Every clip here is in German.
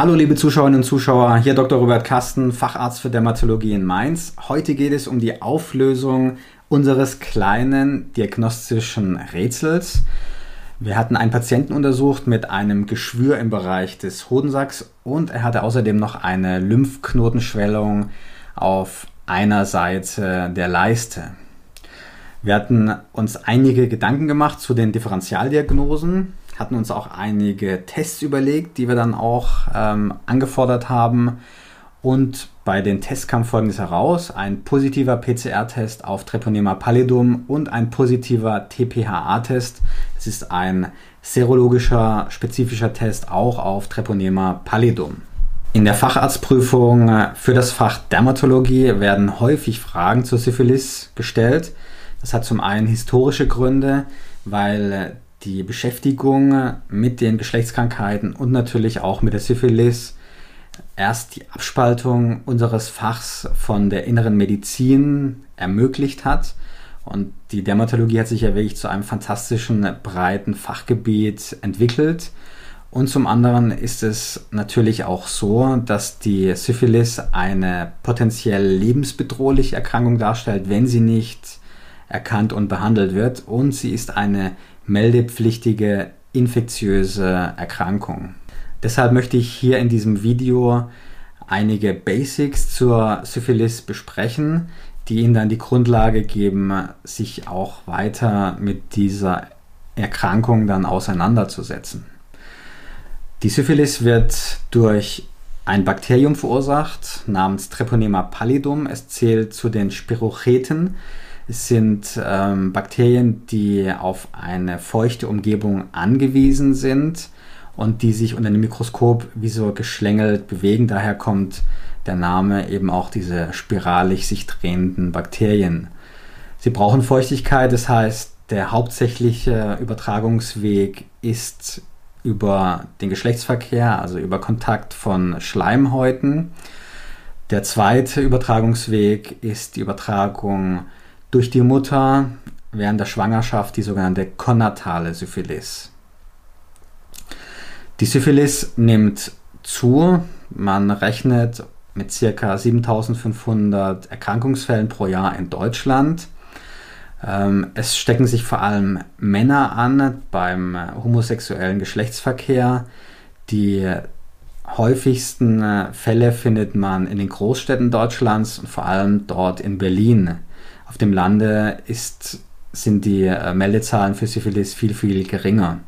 Hallo liebe Zuschauerinnen und Zuschauer, hier Dr. Robert Kasten, Facharzt für Dermatologie in Mainz. Heute geht es um die Auflösung unseres kleinen diagnostischen Rätsels. Wir hatten einen Patienten untersucht mit einem Geschwür im Bereich des Hodensacks und er hatte außerdem noch eine Lymphknotenschwellung auf einer Seite der Leiste. Wir hatten uns einige Gedanken gemacht zu den Differentialdiagnosen hatten uns auch einige Tests überlegt, die wir dann auch ähm, angefordert haben. Und bei den Tests kam folgendes heraus: ein positiver PCR-Test auf Treponema pallidum und ein positiver TPHA-Test. Das ist ein serologischer, spezifischer Test auch auf Treponema pallidum. In der Facharztprüfung für das Fach Dermatologie werden häufig Fragen zur Syphilis gestellt. Das hat zum einen historische Gründe, weil die Beschäftigung mit den Geschlechtskrankheiten und natürlich auch mit der Syphilis erst die Abspaltung unseres Fachs von der inneren Medizin ermöglicht hat. Und die Dermatologie hat sich ja wirklich zu einem fantastischen, breiten Fachgebiet entwickelt. Und zum anderen ist es natürlich auch so, dass die Syphilis eine potenziell lebensbedrohliche Erkrankung darstellt, wenn sie nicht erkannt und behandelt wird. Und sie ist eine meldepflichtige infektiöse Erkrankung. Deshalb möchte ich hier in diesem Video einige Basics zur Syphilis besprechen, die Ihnen dann die Grundlage geben, sich auch weiter mit dieser Erkrankung dann auseinanderzusetzen. Die Syphilis wird durch ein Bakterium verursacht namens Treponema pallidum. Es zählt zu den Spirocheten, sind ähm, Bakterien, die auf eine feuchte Umgebung angewiesen sind und die sich unter dem Mikroskop wie so geschlängelt bewegen. Daher kommt der Name eben auch diese spiralig sich drehenden Bakterien. Sie brauchen Feuchtigkeit, das heißt, der hauptsächliche Übertragungsweg ist über den Geschlechtsverkehr, also über Kontakt von Schleimhäuten. Der zweite Übertragungsweg ist die Übertragung durch die Mutter während der Schwangerschaft die sogenannte konatale Syphilis. Die Syphilis nimmt zu. Man rechnet mit ca. 7500 Erkrankungsfällen pro Jahr in Deutschland. Ähm, es stecken sich vor allem Männer an beim homosexuellen Geschlechtsverkehr. Die häufigsten äh, Fälle findet man in den Großstädten Deutschlands und vor allem dort in Berlin. Auf dem Lande ist, sind die äh, Meldezahlen für Syphilis viel, viel geringer.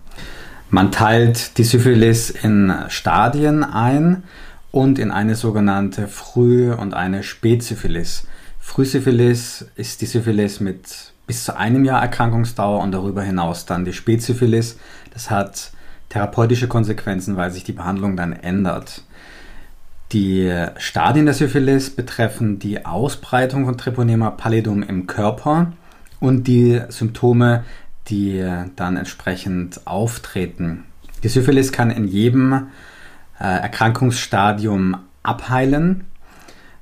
Man teilt die Syphilis in Stadien ein und in eine sogenannte Früh- und eine Spätsyphilis. Frühsyphilis ist die Syphilis mit bis zu einem Jahr Erkrankungsdauer und darüber hinaus dann die Spätsyphilis. Das hat therapeutische Konsequenzen, weil sich die Behandlung dann ändert. Die Stadien der Syphilis betreffen die Ausbreitung von Treponema pallidum im Körper und die Symptome, die dann entsprechend auftreten. Die Syphilis kann in jedem äh, Erkrankungsstadium abheilen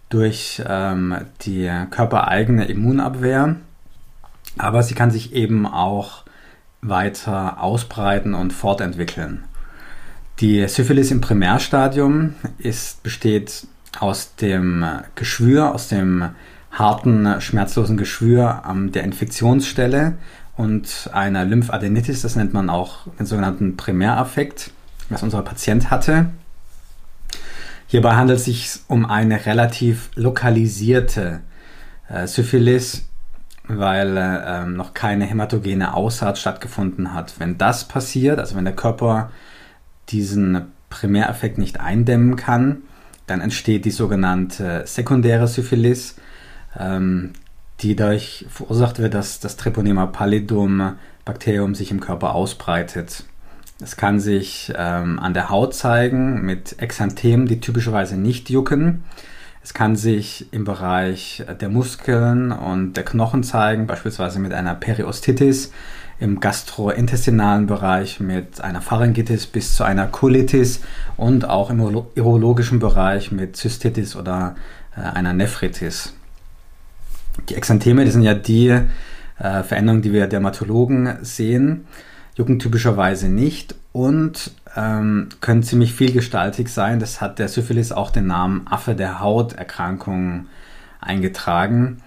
durch ähm, die körpereigene Immunabwehr, aber sie kann sich eben auch weiter ausbreiten und fortentwickeln. Die Syphilis im Primärstadium ist, besteht aus dem Geschwür, aus dem harten, schmerzlosen Geschwür an der Infektionsstelle und einer Lymphadenitis, das nennt man auch den sogenannten Primäraffekt, was unser Patient hatte. Hierbei handelt es sich um eine relativ lokalisierte äh, Syphilis, weil äh, noch keine hämatogene Aussaat stattgefunden hat. Wenn das passiert, also wenn der Körper diesen Primäreffekt nicht eindämmen kann, dann entsteht die sogenannte sekundäre Syphilis, ähm, die dadurch verursacht wird, dass das Treponema pallidum Bakterium sich im Körper ausbreitet. Es kann sich ähm, an der Haut zeigen mit Exanthemen, die typischerweise nicht jucken. Es kann sich im Bereich der Muskeln und der Knochen zeigen, beispielsweise mit einer Periostitis im gastrointestinalen Bereich mit einer Pharyngitis bis zu einer Colitis und auch im urologischen Bereich mit Zystitis oder äh, einer Nephritis. Die Exantheme, das sind ja die äh, Veränderungen, die wir Dermatologen sehen. jucken typischerweise nicht und ähm, können ziemlich vielgestaltig sein. Das hat der Syphilis auch den Namen Affe der Hauterkrankung eingetragen.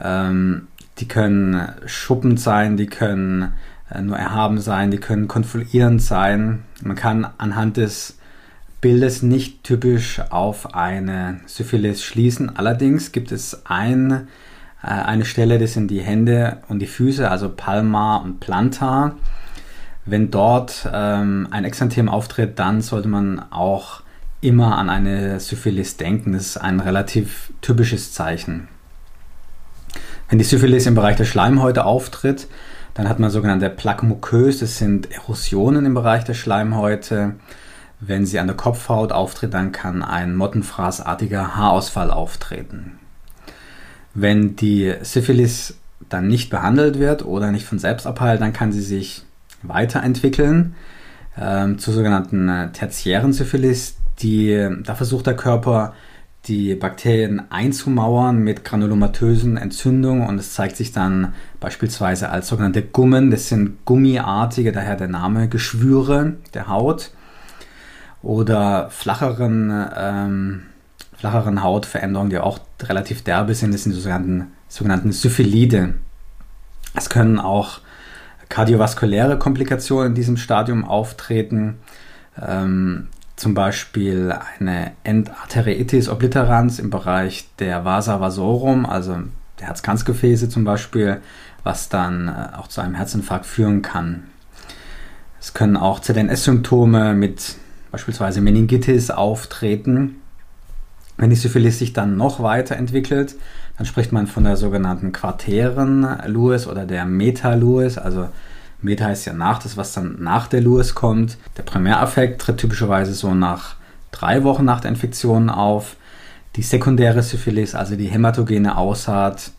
Ähm, die können schuppend sein, die können äh, nur erhaben sein, die können konfluierend sein. Man kann anhand des Bildes nicht typisch auf eine Syphilis schließen. Allerdings gibt es ein, äh, eine Stelle, das sind die Hände und die Füße, also Palmar und Plantar. Wenn dort ähm, ein Exanthem auftritt, dann sollte man auch immer an eine Syphilis denken. Das ist ein relativ typisches Zeichen. Wenn die Syphilis im Bereich der Schleimhäute auftritt, dann hat man sogenannte Plaque muqueuse, das sind Erosionen im Bereich der Schleimhäute. Wenn sie an der Kopfhaut auftritt, dann kann ein mottenfraßartiger Haarausfall auftreten. Wenn die Syphilis dann nicht behandelt wird oder nicht von selbst abheilt, dann kann sie sich weiterentwickeln ähm, zur sogenannten äh, tertiären Syphilis. Die, da versucht der Körper, die Bakterien einzumauern mit granulomatösen Entzündungen und es zeigt sich dann beispielsweise als sogenannte Gummen. Das sind gummiartige, daher der Name, Geschwüre der Haut oder flacheren, ähm, flacheren Hautveränderungen, die auch relativ derbe sind. Das sind die sogenannten, sogenannten Syphilide. Es können auch kardiovaskuläre Komplikationen in diesem Stadium auftreten. Ähm, zum Beispiel eine Endarteriitis obliterans im Bereich der Vasa vasorum, also der Herzkranzgefäße zum Beispiel, was dann äh, auch zu einem Herzinfarkt führen kann. Es können auch ZNS-Symptome mit beispielsweise Meningitis auftreten. Wenn die Syphilis sich dann noch weiterentwickelt, dann spricht man von der sogenannten quartären Lewis oder der Meta-Lewis. Also Meta heißt ja nach, das was dann nach der Lewis kommt. Der Primäraffekt tritt typischerweise so nach drei Wochen nach der Infektion auf. Die sekundäre Syphilis, also die hämatogene Aussaat,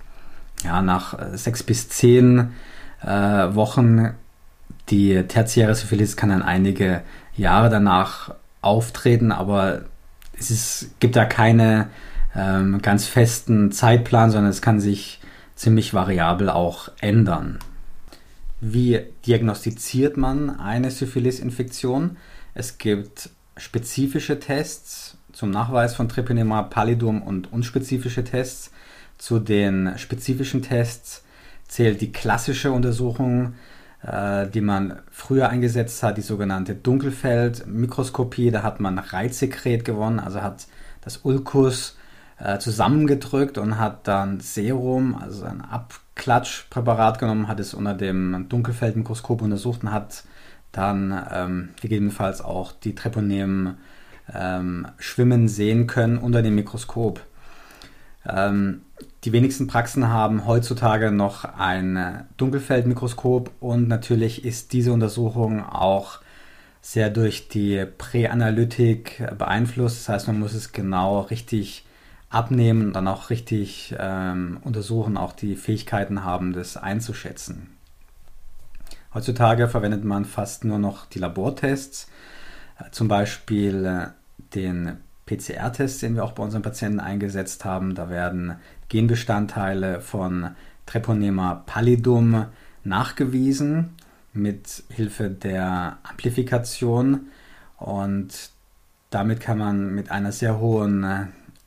ja, nach äh, sechs bis zehn äh, Wochen. Die tertiäre Syphilis kann dann einige Jahre danach auftreten, aber es ist, gibt da keine ähm, ganz festen Zeitplan, sondern es kann sich ziemlich variabel auch ändern. Wie diagnostiziert man eine Syphilis-Infektion? Es gibt spezifische Tests zum Nachweis von Treponema pallidum und unspezifische Tests. Zu den spezifischen Tests zählt die klassische Untersuchung äh, die man früher eingesetzt hat, die sogenannte Dunkelfeldmikroskopie. Da hat man Reizsekret gewonnen, also hat das Ulkus äh, zusammengedrückt und hat dann Serum, also ein Abklatschpräparat genommen, hat es unter dem Dunkelfeldmikroskop untersucht und hat dann ähm, gegebenenfalls auch die Treponemen ähm, schwimmen sehen können unter dem Mikroskop. Ähm, die wenigsten Praxen haben heutzutage noch ein Dunkelfeldmikroskop und natürlich ist diese Untersuchung auch sehr durch die Präanalytik beeinflusst. Das heißt, man muss es genau richtig abnehmen dann auch richtig ähm, untersuchen, auch die Fähigkeiten haben, das einzuschätzen. Heutzutage verwendet man fast nur noch die Labortests, zum Beispiel äh, den PCR-Test, den wir auch bei unseren Patienten eingesetzt haben. Da werden Genbestandteile von Treponema pallidum nachgewiesen mit Hilfe der Amplifikation und damit kann man mit einer sehr hohen äh,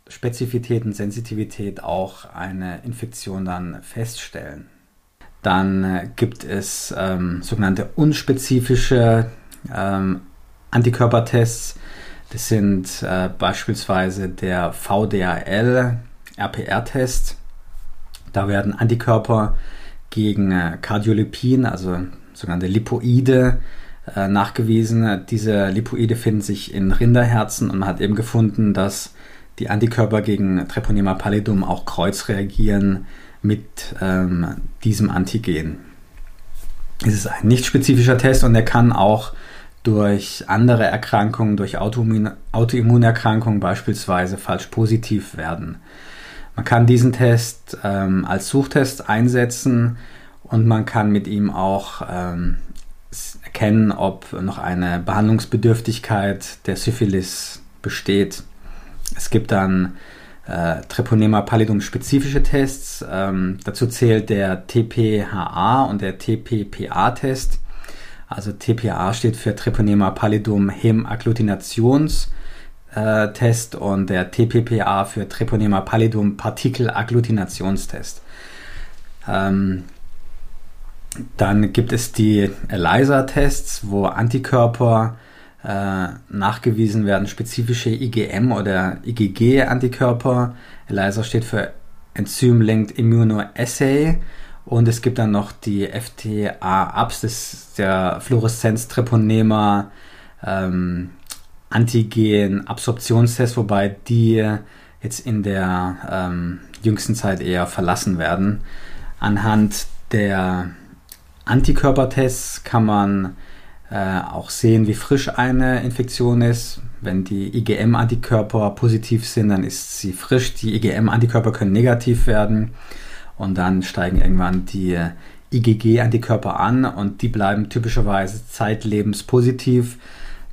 Spezifität und Sensitivität auch eine Infektion dann feststellen. Dann äh, gibt es ähm, sogenannte unspezifische ähm, Antikörpertests, das sind äh, beispielsweise der VDAL RPR-Test. Da werden Antikörper gegen äh, Cardiolipin, also sogenannte Lipoide, äh, nachgewiesen. Diese Lipoide finden sich in Rinderherzen und man hat eben gefunden, dass die Antikörper gegen Treponema pallidum auch kreuzreagieren mit ähm, diesem Antigen. Es ist ein nicht spezifischer Test und er kann auch durch andere Erkrankungen, durch Autoimmun Autoimmunerkrankungen beispielsweise falsch positiv werden. Man kann diesen Test ähm, als Suchtest einsetzen und man kann mit ihm auch ähm, erkennen, ob noch eine Behandlungsbedürftigkeit der Syphilis besteht. Es gibt dann äh, Treponema pallidum spezifische Tests. Ähm, dazu zählt der TPHA und der TPPA-Test. Also TPA steht für Treponema pallidum HemagglutinationsTest äh, und der TPPA für Treponema pallidum PartikelagglutinationsTest. Ähm, dann gibt es die ELISA-Tests, wo Antikörper nachgewiesen werden, spezifische IgM oder IgG-Antikörper. ELISA steht für Enzym-Linked Immunoassay. Und es gibt dann noch die FTA-Ups, das ist der Fluoreszenz-Treponema ähm, Antigen-Absorptionstest, wobei die jetzt in der ähm, jüngsten Zeit eher verlassen werden. Anhand der Antikörpertests kann man äh, auch sehen, wie frisch eine Infektion ist. Wenn die IgM-Antikörper positiv sind, dann ist sie frisch. Die IgM-Antikörper können negativ werden und dann steigen irgendwann die IgG-Antikörper an und die bleiben typischerweise zeitlebens positiv.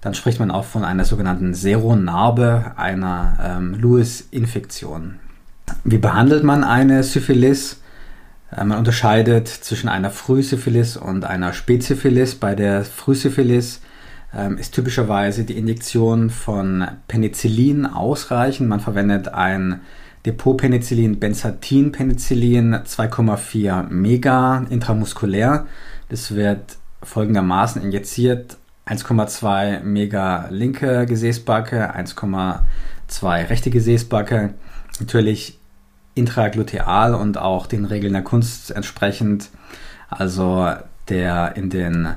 Dann spricht man auch von einer sogenannten Seronarbe, einer ähm, Lewis-Infektion. Wie behandelt man eine Syphilis? Äh, man unterscheidet zwischen einer Frühsyphilis und einer Spätsyphilis. Bei der Frühsyphilis ähm, ist typischerweise die Injektion von Penicillin ausreichend. Man verwendet ein Depotpenicillin, Benzatinpenicillin 2,4 Mega intramuskulär. Das wird folgendermaßen injiziert. 1,2 Mega linke Gesäßbacke, 1,2 rechte Gesäßbacke. Natürlich intragluteal und auch den Regeln der Kunst entsprechend. Also der in den,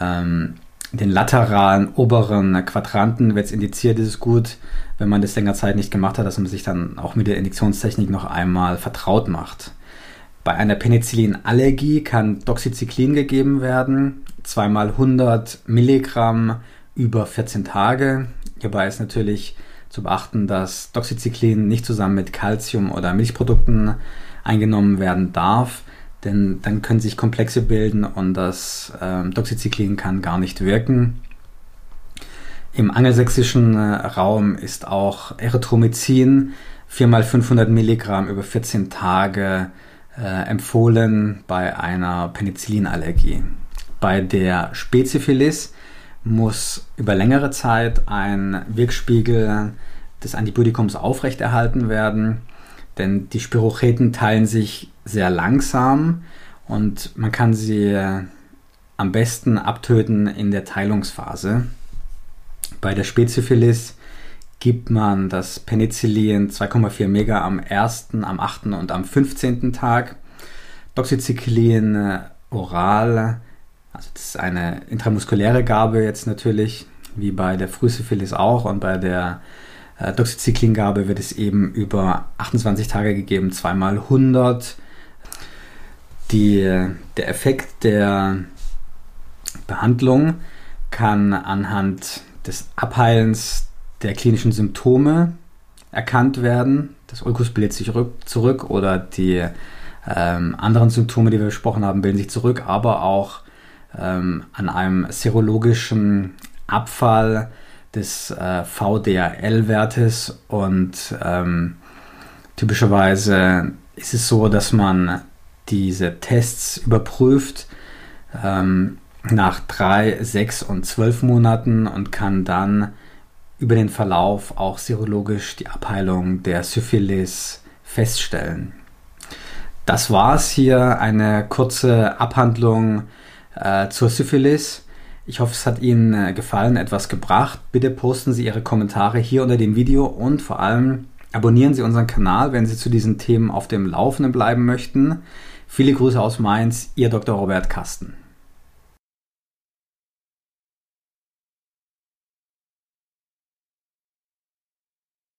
ähm, den lateralen oberen Quadranten wird es indiziert, ist es gut, wenn man das länger Zeit nicht gemacht hat, dass man sich dann auch mit der Indiktionstechnik noch einmal vertraut macht. Bei einer Penicillinallergie kann Doxycyclin gegeben werden, zweimal 100 Milligramm über 14 Tage. Hierbei ist natürlich zu beachten, dass Doxycyclin nicht zusammen mit Calcium oder Milchprodukten eingenommen werden darf, denn dann können sich Komplexe bilden und das ähm, Doxycyclin kann gar nicht wirken. Im angelsächsischen äh, Raum ist auch Erythromycin 4x500 Milligramm über 14 Tage äh, empfohlen bei einer Penicillinallergie. Bei der Speziphilis muss über längere Zeit ein Wirkspiegel des Antibiotikums aufrechterhalten werden, denn die Spirocheten teilen sich sehr langsam und man kann sie am besten abtöten in der Teilungsphase. Bei der Speziphilis gibt man das Penicillin 2,4 Mega am 1., am 8. und am 15. Tag. Doxycyclin oral also das ist eine intramuskuläre Gabe jetzt natürlich, wie bei der Frühsyphilis auch und bei der äh, Doxycyclin-Gabe wird es eben über 28 Tage gegeben, zweimal 100. Die, der Effekt der Behandlung kann anhand des Abheilens der klinischen Symptome erkannt werden. Das Ulkus bildet sich zurück oder die ähm, anderen Symptome, die wir besprochen haben, bilden sich zurück, aber auch ähm, an einem serologischen Abfall des äh, VDRL-Wertes und ähm, typischerweise ist es so, dass man diese Tests überprüft ähm, nach drei, sechs und zwölf Monaten und kann dann über den Verlauf auch serologisch die Abheilung der Syphilis feststellen. Das war es hier, eine kurze Abhandlung äh, zur Syphilis. Ich hoffe, es hat Ihnen äh, gefallen, etwas gebracht. Bitte posten Sie Ihre Kommentare hier unter dem Video und vor allem abonnieren Sie unseren Kanal, wenn Sie zu diesen Themen auf dem Laufenden bleiben möchten. Viele Grüße aus Mainz, Ihr Dr. Robert Kasten.